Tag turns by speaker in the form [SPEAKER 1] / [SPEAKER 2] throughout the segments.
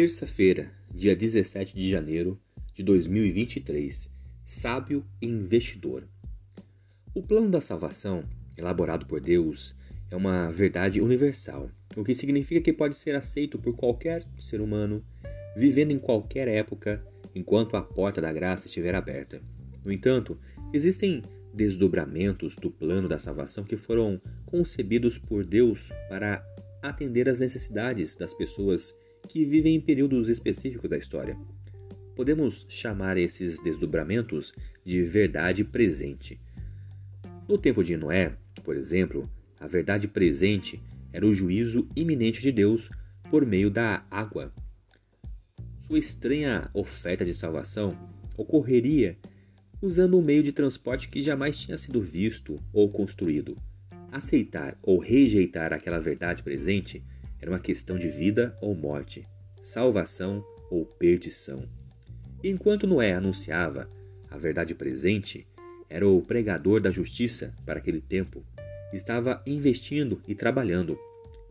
[SPEAKER 1] Terça-feira, dia 17 de janeiro de 2023. Sábio investidor. O plano da salvação, elaborado por Deus, é uma verdade universal, o que significa que pode ser aceito por qualquer ser humano, vivendo em qualquer época, enquanto a porta da graça estiver aberta. No entanto, existem desdobramentos do plano da salvação que foram concebidos por Deus para atender às necessidades das pessoas que vivem em períodos específicos da história. Podemos chamar esses desdobramentos de verdade presente. No tempo de Noé, por exemplo, a verdade presente era o juízo iminente de Deus por meio da água. Sua estranha oferta de salvação ocorreria usando um meio de transporte que jamais tinha sido visto ou construído. Aceitar ou rejeitar aquela verdade presente era uma questão de vida ou morte, salvação ou perdição. E enquanto Noé anunciava a verdade presente, era o pregador da justiça para aquele tempo, estava investindo e trabalhando.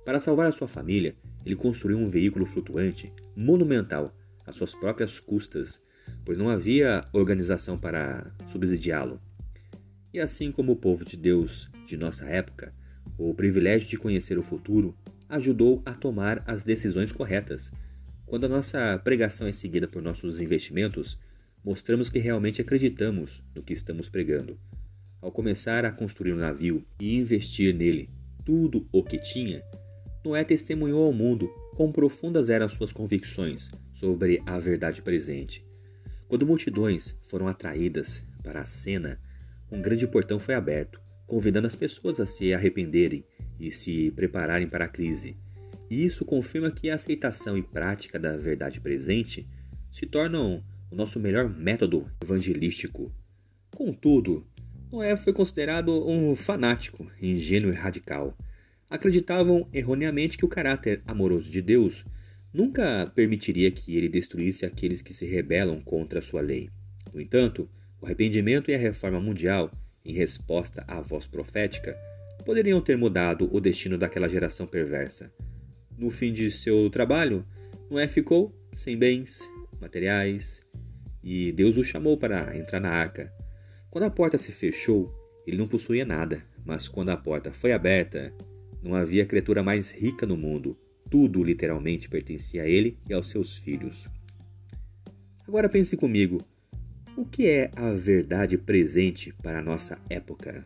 [SPEAKER 1] Para salvar a sua família, ele construiu um veículo flutuante, monumental, às suas próprias custas, pois não havia organização para subsidiá-lo. E assim como o povo de Deus de nossa época, o privilégio de conhecer o futuro ajudou a tomar as decisões corretas. Quando a nossa pregação é seguida por nossos investimentos, mostramos que realmente acreditamos no que estamos pregando. Ao começar a construir um navio e investir nele tudo o que tinha, Noé testemunhou ao mundo quão profundas eram suas convicções sobre a verdade presente. Quando multidões foram atraídas para a cena, um grande portão foi aberto, convidando as pessoas a se arrependerem e se prepararem para a crise. E isso confirma que a aceitação e prática da verdade presente se tornam o nosso melhor método evangelístico. Contudo, Noé foi considerado um fanático, ingênuo e radical. Acreditavam erroneamente que o caráter amoroso de Deus nunca permitiria que ele destruísse aqueles que se rebelam contra a sua lei. No entanto, o arrependimento e a reforma mundial, em resposta à voz profética, poderiam ter mudado o destino daquela geração perversa. No fim de seu trabalho, Noé ficou sem bens materiais e Deus o chamou para entrar na arca. Quando a porta se fechou, ele não possuía nada, mas quando a porta foi aberta, não havia criatura mais rica no mundo. Tudo literalmente pertencia a ele e aos seus filhos. Agora pense comigo: o que é a verdade presente para a nossa época?